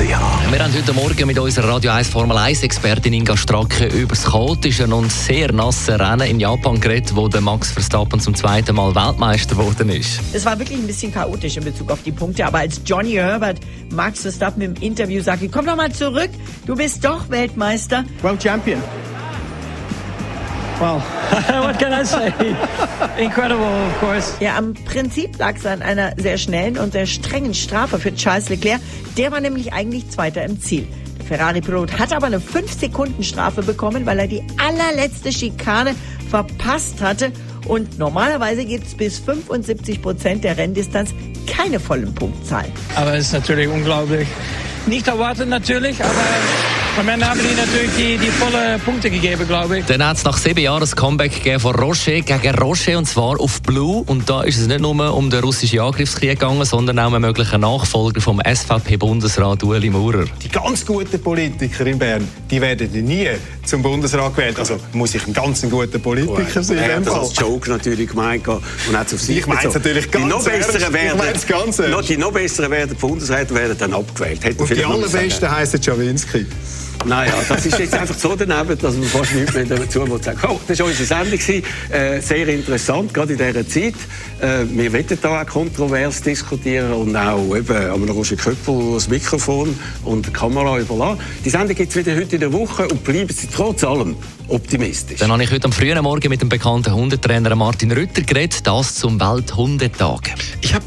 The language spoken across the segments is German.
Wir haben heute Morgen mit unserer Radio 1 Formel 1 Expertin Inga Stracke über das chaotische und sehr nasse Rennen in Japan geredet, wo der Max Verstappen zum zweiten Mal Weltmeister geworden ist. Es war wirklich ein bisschen chaotisch in Bezug auf die Punkte, aber als Johnny Herbert Max Verstappen im Interview sagte, komm doch mal zurück, du bist doch Weltmeister, World champion. Well, what can I say? Incredible, of course. Ja, am Prinzip lag es an einer sehr schnellen und sehr strengen Strafe für Charles Leclerc. Der war nämlich eigentlich Zweiter im Ziel. Der Ferrari-Pilot hat aber eine 5-Sekunden-Strafe bekommen, weil er die allerletzte Schikane verpasst hatte. Und normalerweise gibt es bis 75 Prozent der Renndistanz keine vollen Punktzahlen. Aber es ist natürlich unglaublich. Nicht erwartet natürlich, aber am Ende haben die natürlich die, die volle Punkte gegeben, glaube ich. Dann hat es nach sieben Jahren ein Comeback gegeben von Rocher gegen Rocher und zwar auf Blue. Und da ist es nicht nur um den russischen Angriffskrieg gegangen, sondern auch um einen möglichen Nachfolger vom SVP-Bundesrat Ueli Maurer. Die ganz guten Politiker in Bern, die werden nie zum Bundesrat gewählt. Also muss ich ein ganz guter Politiker sein. Er hat das als Joke natürlich gemeint und hat es auf sich Ich meine es natürlich die ganz noch ernst. besseren werden, ganz noch, die noch besseren werden Bundesräte werden dann abgewählt. Hätte Und die noch allerbesten heißen Schawinski. Naja, das ist jetzt einfach so daneben, dass man fast nichts mehr dazu muss sagen. Oh, das war unsere Sendung. Äh, sehr interessant, gerade in dieser Zeit. Äh, wir wollen da auch kontrovers diskutieren und auch eben am Roger Köppel das Mikrofon und die Kamera überlassen. Die Sendung gibt es wieder heute in der Woche und bleiben Sie trotz allem optimistisch. Dann habe ich heute am frühen Morgen mit dem bekannten Hundetrainer Martin Rütter geredet, das zum Welthundetag. Ich habe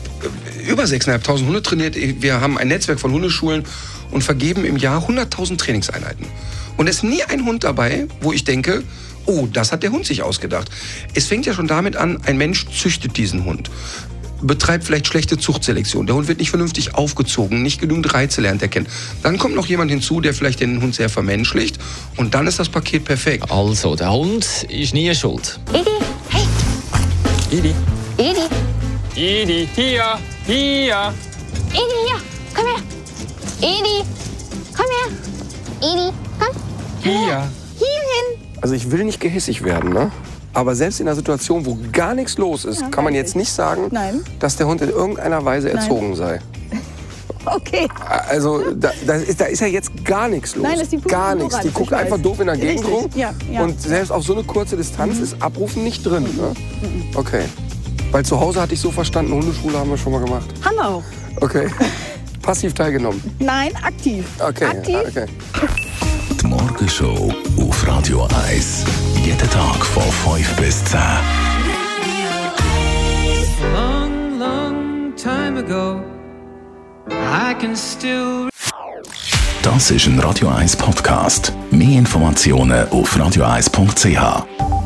über 6.500 Hunde trainiert. Wir haben ein Netzwerk von Hundeschulen und vergeben im Jahr 100.000 Trainingseinheiten. Und es ist nie ein Hund dabei, wo ich denke, oh, das hat der Hund sich ausgedacht. Es fängt ja schon damit an, ein Mensch züchtet diesen Hund betreibt vielleicht schlechte Zuchtselektion. Der Hund wird nicht vernünftig aufgezogen, nicht genügend Reize lernt er kennen. Dann kommt noch jemand hinzu, der vielleicht den Hund sehr vermenschlicht und dann ist das Paket perfekt. Also, der Hund ist nie schuld. Idi, hey. Idi. Idi, Idi, hier, hier. Idi, hier, komm her. Idi, komm her. Idi, komm. Hier. Hierhin. Also ich will nicht gehässig werden, ne? Aber selbst in einer Situation, wo gar nichts los ist, kann man jetzt nicht sagen, Nein. dass der Hund in irgendeiner Weise erzogen sei. Okay. Also da, da, ist, da ist ja jetzt gar nichts los. Nein, das ist die pure gar nichts. Die guckt einfach weiß. doof in der Gegend Richtig, rum. ja, ja. Und selbst auf so eine kurze Distanz ist Abrufen nicht drin. Ne? Okay. Weil zu Hause hatte ich so verstanden, Hundeschule haben wir schon mal gemacht. Haben wir auch. Okay. Passiv teilgenommen. Nein, aktiv. Okay. Aktiv. ah, okay. Die Morgenshow auf Radio 1. Jeden Tag von 5 bis 10. long, long time ago. I can still Das ist ein Radio 1 Podcast. Mehr Informationen auf radio1.ch.